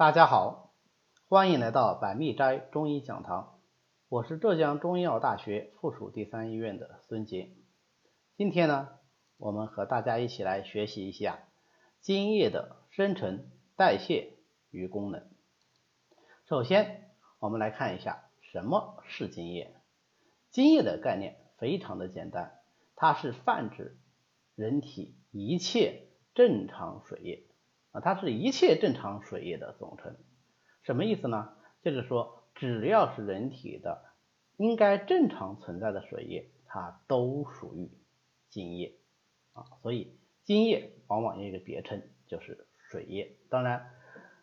大家好，欢迎来到百密斋中医讲堂，我是浙江中医药大学附属第三医院的孙杰。今天呢，我们和大家一起来学习一下津液的生成、代谢与功能。首先，我们来看一下什么是津液。津液的概念非常的简单，它是泛指人体一切正常水液。啊，它是一切正常水液的总称，什么意思呢？就是说，只要是人体的应该正常存在的水液，它都属于津液啊。所以，津液往往有一个别称，就是水液。当然，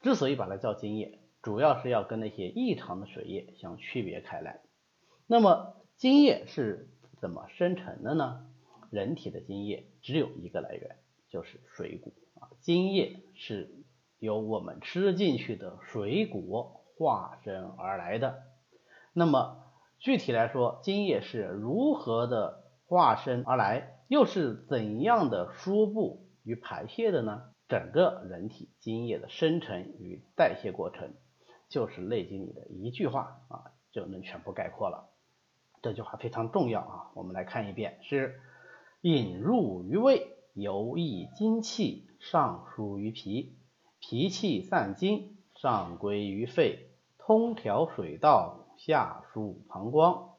之所以把它叫津液，主要是要跟那些异常的水液相区别开来。那么，津液是怎么生成的呢？人体的津液只有一个来源，就是水谷。津液是由我们吃进去的水果化生而来的。那么具体来说，津液是如何的化生而来，又是怎样的输布与排泄的呢？整个人体津液的生成与代谢过程，就是《内经》里的一句话啊，就能全部概括了。这句话非常重要啊，我们来看一遍：是引入于胃，游溢精气。上输于脾，脾气散精，上归于肺，通调水道，下输膀胱。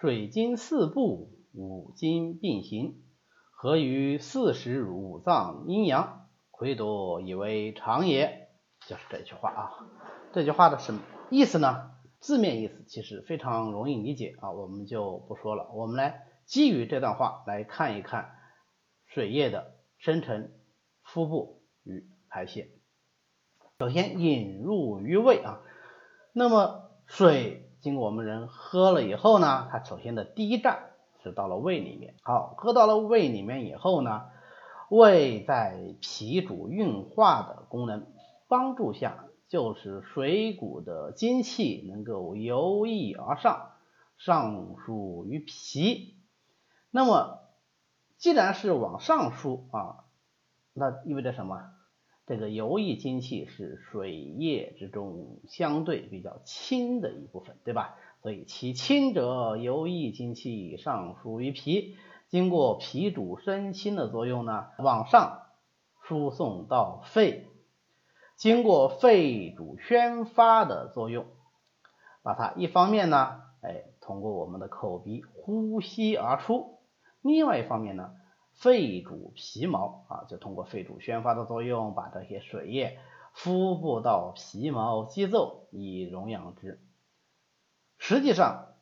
水经四部，五经并行，合于四时五脏阴阳，亏多以为常也。就是这句话啊，这句话的什么意思呢？字面意思其实非常容易理解啊，我们就不说了。我们来基于这段话来看一看水液的生成。腹部与排泄，首先引入于胃啊，那么水经过我们人喝了以后呢，它首先的第一站是到了胃里面。好，喝到了胃里面以后呢，胃在脾主运化的功能帮助下，就是水谷的精气能够由溢而上，上输于脾。那么既然是往上输啊。那意味着什么？这个游溢精气是水液之中相对比较轻的一部分，对吧？所以其轻者游溢精气上输于脾，经过脾主升清的作用呢，往上输送到肺，经过肺主宣发的作用，把它一方面呢，哎，通过我们的口鼻呼吸而出，另外一方面呢。肺主皮毛啊，就通过肺主宣发的作用，把这些水液敷布到皮毛肌奏以荣养之。实际上，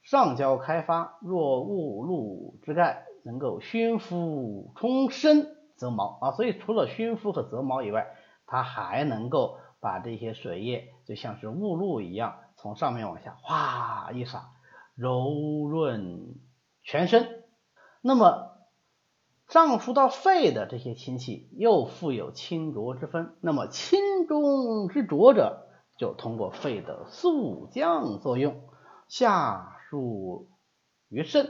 上焦开发，若误入之盖，能够熏敷充身则毛啊。所以除了熏敷和择毛以外，它还能够把这些水液就像是雾露一样，从上面往下哗一洒，柔润全身。那么上输到肺的这些氢气又富有清浊之分，那么清中之浊者就通过肺的肃降作用下输于肾，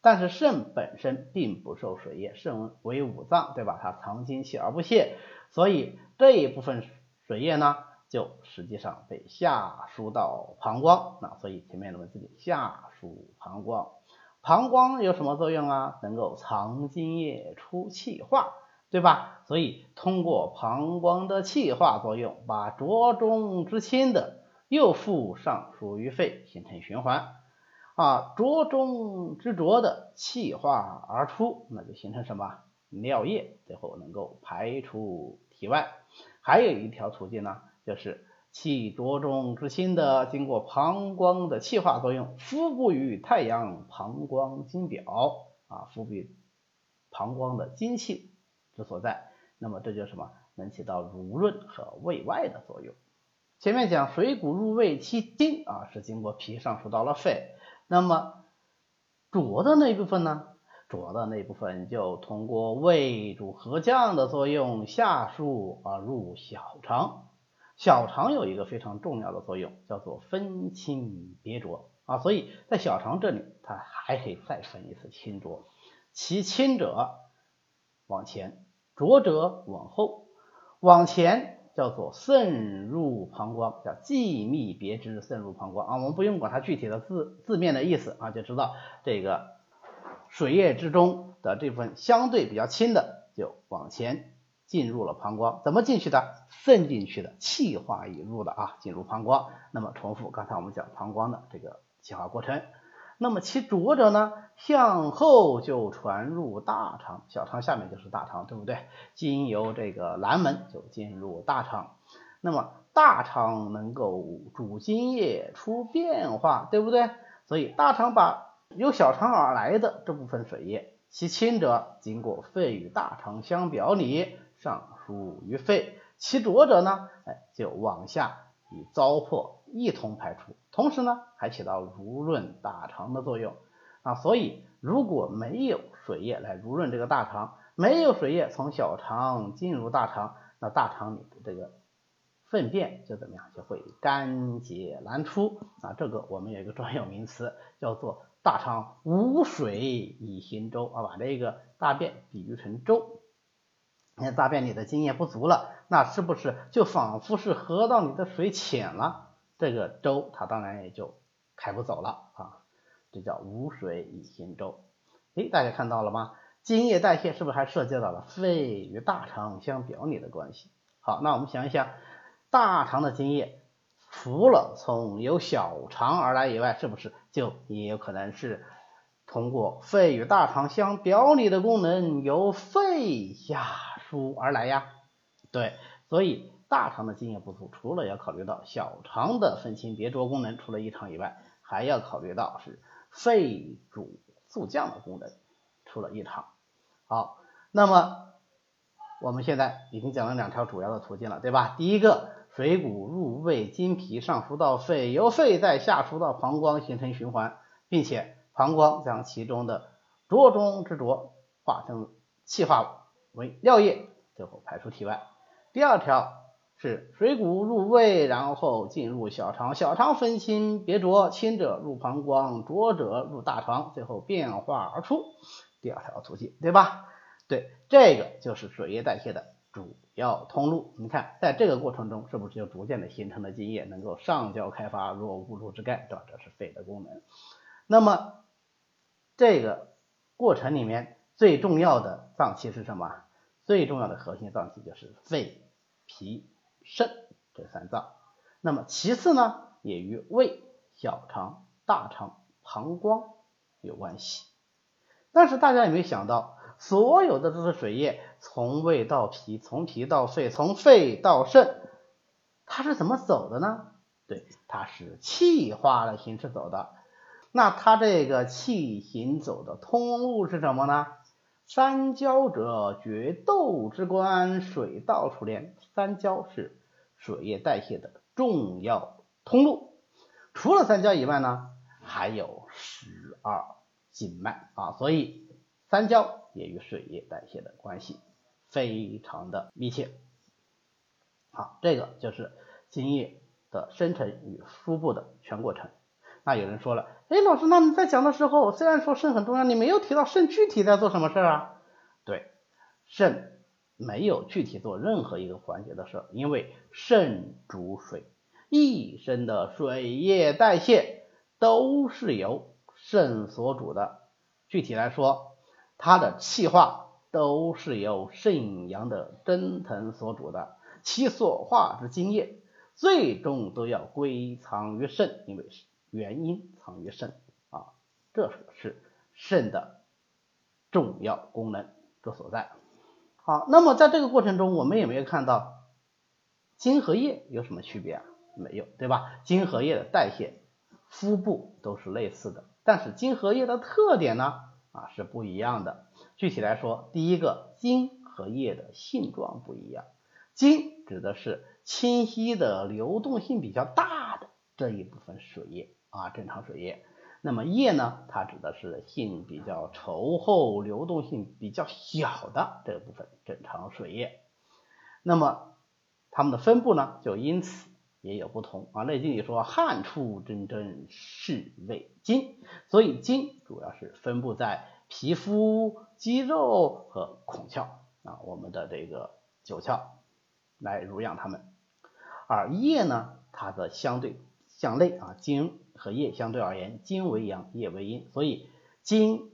但是肾本身并不受水液，肾为五脏，对吧？它藏精气而不泄，所以这一部分水液呢，就实际上被下输到膀胱，那所以前面的文字里下输膀胱。膀胱有什么作用啊？能够藏精液出气化，对吧？所以通过膀胱的气化作用，把浊中之清的又复上属于肺，形成循环。啊，浊中之浊的气化而出，那就形成什么尿液，最后能够排出体外。还有一条途径呢，就是。气浊中之心的，经过膀胱的气化作用，敷布于太阳膀胱经表啊，敷布膀胱的精气之所在。那么这就什么？能起到濡润和胃外的作用。前面讲水谷入胃其精啊，是经过脾上输到了肺。那么浊的那一部分呢？浊的那部分就通过胃主合降的作用下输而入小肠。小肠有一个非常重要的作用，叫做分清别浊啊，所以在小肠这里，它还可以再分一次清浊，其清者往前，浊者往后。往前叫做渗入膀胱，叫既密别之渗入膀胱啊。我们不用管它具体的字字面的意思啊，就知道这个水液之中的这部分相对比较轻的就往前进入了膀胱，怎么进去的？渗进去的，气化已入的啊，进入膀胱。那么重复刚才我们讲膀胱的这个气化过程。那么其浊者呢，向后就传入大肠，小肠下面就是大肠，对不对？经由这个南门就进入大肠。那么大肠能够主津液出变化，对不对？所以大肠把由小肠而来的这部分水液，其清者经过肺与大肠相表里，上输于肺；其浊者呢，哎，就往下与糟粕一同排出。同时呢，还起到濡润大肠的作用啊，所以如果没有水液来濡润这个大肠，没有水液从小肠进入大肠，那大肠里的这个粪便就怎么样，就会干结难出啊。这个我们有一个专有名词叫做大肠无水以行舟啊，把这个大便比喻成舟，你看大便里的津液不足了，那是不是就仿佛是河道里的水浅了？这个舟它当然也就开不走了啊，这叫无水以行舟。诶，大家看到了吗？津液代谢是不是还涉及到了肺与大肠相表里的关系？好，那我们想一想，大肠的津液除了从由小肠而来以外，是不是就也有可能是通过肺与大肠相表里的功能由肺下出而来呀？对，所以。大肠的津液不足，除了要考虑到小肠的分清别浊功能出了异常以外，还要考虑到是肺主速降的功能出了异常。好，那么我们现在已经讲了两条主要的途径了，对吧？第一个，水谷入胃经皮上输到肺，由肺再下输到膀胱形成循环，并且膀胱将其中的浊中之浊化成气化物为尿液，最后排出体外。第二条。是水谷入胃，然后进入小肠，小肠分清别浊，清者入膀胱，浊者入大肠，最后变化而出。第二条途径，对吧？对，这个就是水液代谢的主要通路。你看，在这个过程中，是不是就逐渐的形成了津液，能够上焦开发，若无入之盖，对吧？这是肺的功能。那么这个过程里面最重要的脏器是什么？最重要的核心脏器就是肺、脾。肾这三脏，那么其次呢，也与胃、小肠、大肠、膀胱有关系。但是大家有没有想到，所有的这些水液从胃到脾，从脾到肺，从肺到肾，它是怎么走的呢？对，它是气化的形式走的。那它这个气行走的通路是什么呢？三焦者，决斗之官，水道出连。三焦是水液代谢的重要通路。除了三焦以外呢，还有十二经脉啊，所以三焦也与水液代谢的关系非常的密切。好，这个就是津液的生成与输布的全过程。那有人说了，哎，老师，那你在讲的时候，虽然说肾很重要，你没有提到肾具体在做什么事儿啊？对，肾没有具体做任何一个环节的事儿，因为肾主水，一身的水液代谢都是由肾所主的。具体来说，它的气化都是由肾阳的蒸腾所主的，其所化之精液最终都要归藏于肾，因为是原因藏于肾啊，这是肾的重要功能之所在。好，那么在这个过程中，我们有没有看到精和液有什么区别啊？没有，对吧？精和液的代谢、腹部都是类似的，但是精和液的特点呢啊是不一样的。具体来说，第一个，精和液的性状不一样。精指的是清晰的、流动性比较大的这一部分水液。啊，正常水液。那么液呢？它指的是性比较稠厚、流动性比较小的这部分正常水液。那么它们的分布呢，就因此也有不同啊。《内经》里说：“汗出真真，是为精。”所以精主要是分布在皮肤、肌肉和孔窍啊，我们的这个九窍来濡养它们。而液呢，它的相对向内啊，精和液相对而言，精为阳，液为阴，所以精，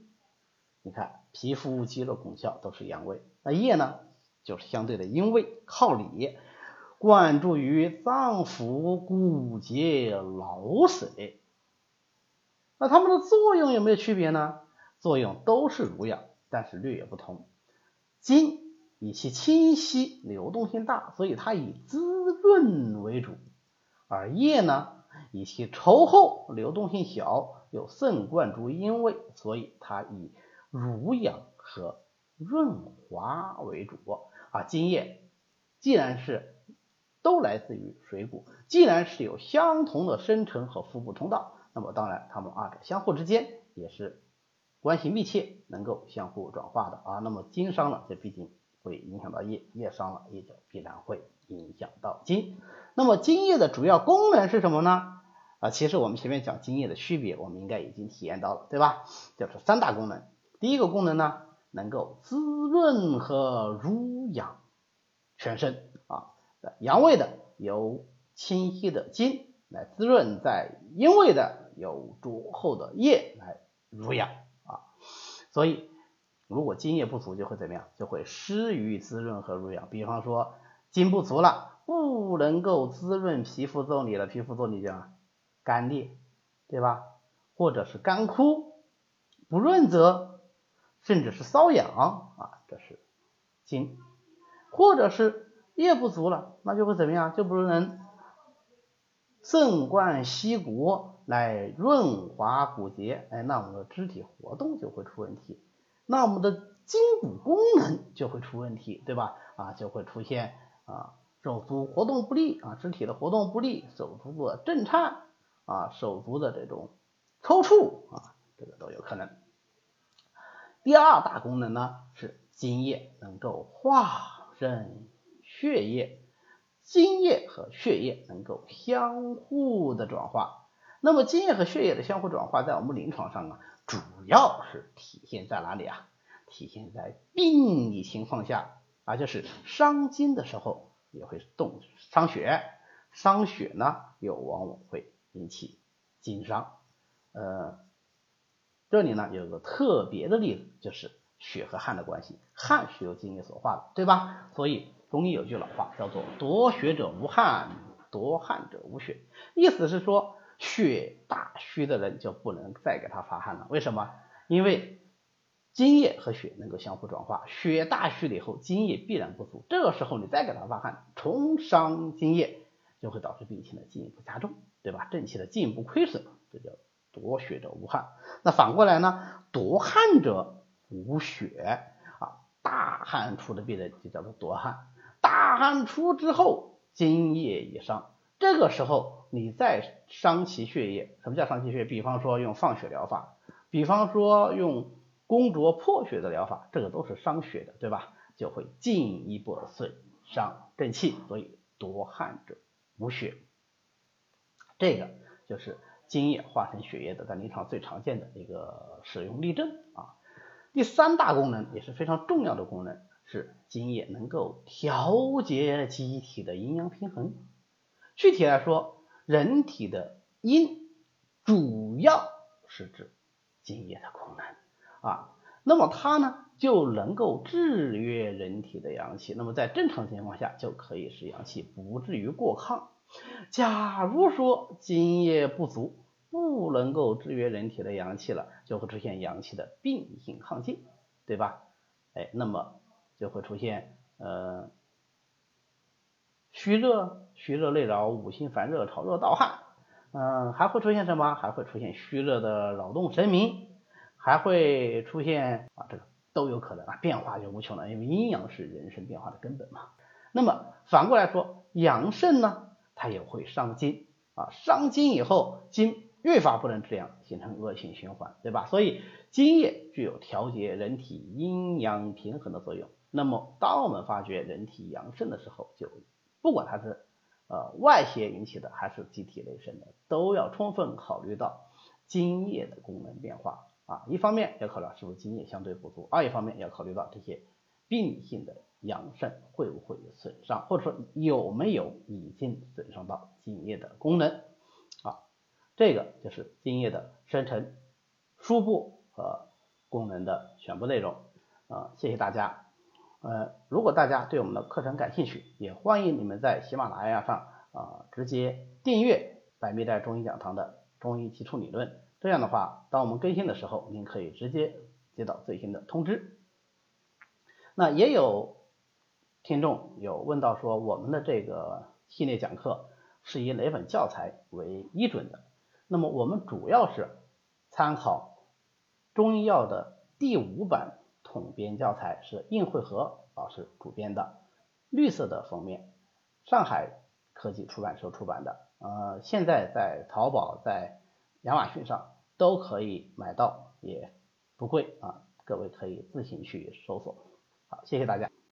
你看皮肤肌肉功效都是阳位，那液呢就是相对的阴位，靠里，灌注于脏腑、骨节、脑髓。那它们的作用有没有区别呢？作用都是濡养，但是略有不同。精以其清晰、流动性大，所以它以滋润为主；而液呢，以其稠厚、流动性小，又肾贯注阴位，所以它以濡养和润滑为主。啊，精液既然是都来自于水谷，既然是有相同的生成和腹部通道，那么当然它们二者相互之间也是。关系密切，能够相互转化的啊。那么精伤了，这毕竟会影响到液；液伤了，也就必然会影响到精。那么精液的主要功能是什么呢？啊，其实我们前面讲精液的区别，我们应该已经体验到了，对吧？就是三大功能。第一个功能呢，能够滋润和濡养全身啊。阳位的有清晰的精来滋润，在阴位的有浊厚的液来濡养啊。所以，如果津液不足，就会怎么样？就会失于滋润和濡养。比方说，津不足了，不能够滋润皮肤腠理了，皮肤腠理就干裂，对吧？或者是干枯、不润泽，甚至是瘙痒啊，这是津。或者是液不足了，那就会怎么样？就不能肾贯息骨。来润滑骨节，哎，那我们的肢体活动就会出问题，那我们的筋骨功能就会出问题，对吧？啊，就会出现啊手足活动不利啊，肢体的活动不利，手足的震颤啊，手足的这种抽搐啊，这个都有可能。第二大功能呢是津液能够化生血液，津液和血液能够相互的转化。那么津液和血液的相互转化，在我们临床上啊，主要是体现在哪里啊？体现在病理情况下啊，就是伤筋的时候也会动伤血，伤血呢又往往会引起津伤。呃，这里呢有个特别的例子，就是血和汗的关系，汗是由津液所化的，对吧？所以中医有句老话叫做“夺血者无汗，夺汗者无血”，意思是说。血大虚的人就不能再给他发汗了，为什么？因为津液和血能够相互转化，血大虚了以后，津液必然不足，这个时候你再给他发汗，重伤津液，就会导致病情的进一步加重，对吧？正气的进一步亏损，这叫夺血者无汗。那反过来呢？夺汗者无血啊，大汗出的病人就叫做夺汗，大汗出之后，津液已伤。这个时候你再伤其血液，什么叫伤其血液？比方说用放血疗法，比方说用宫灼破血的疗法，这个都是伤血的，对吧？就会进一步损伤正气，所以夺汗者无血。这个就是津液化成血液的，在临床最常见的一个使用例证啊。第三大功能也是非常重要的功能，是津液能够调节机体的阴阳平衡。具体来说，人体的阴主要是指津液的功能啊，那么它呢就能够制约人体的阳气，那么在正常情况下就可以使阳气不至于过亢。假如说津液不足，不能够制约人体的阳气了，就会出现阳气的病性亢进，对吧？哎，那么就会出现呃。虚热，虚热内扰，五心烦热，潮热盗汗，嗯，还会出现什么？还会出现虚热的扰动神明，还会出现啊，这个都有可能啊，变化就无穷了，因为阴阳是人生变化的根本嘛。那么反过来说，阳盛呢，它也会伤津啊，伤津以后，津越发不能治养，形成恶性循环，对吧？所以津液具有调节人体阴阳平衡的作用。那么当我们发觉人体阳盛的时候，就不管它是呃外邪引起的还是机体内生的，都要充分考虑到津液的功能变化啊。一方面要考虑到是不是津液相对不足，二一方面要考虑到这些病性的阳肾会不会损伤，或者说有没有已经损伤到津液的功能啊？这个就是津液的生成、输布和功能的全部内容啊。谢谢大家。呃，如果大家对我们的课程感兴趣，也欢迎你们在喜马拉雅上啊直接订阅百密斋中医讲堂的中医基础理论。这样的话，当我们更新的时候，您可以直接接到最新的通知。那也有听众有问到说，我们的这个系列讲课是以哪本教材为依准的？那么我们主要是参考中医药的第五版。统编教材是应会和老师主编的，绿色的封面，上海科技出版社出版的，呃，现在在淘宝、在亚马逊上都可以买到，也不贵啊，各位可以自行去搜索。好，谢谢大家。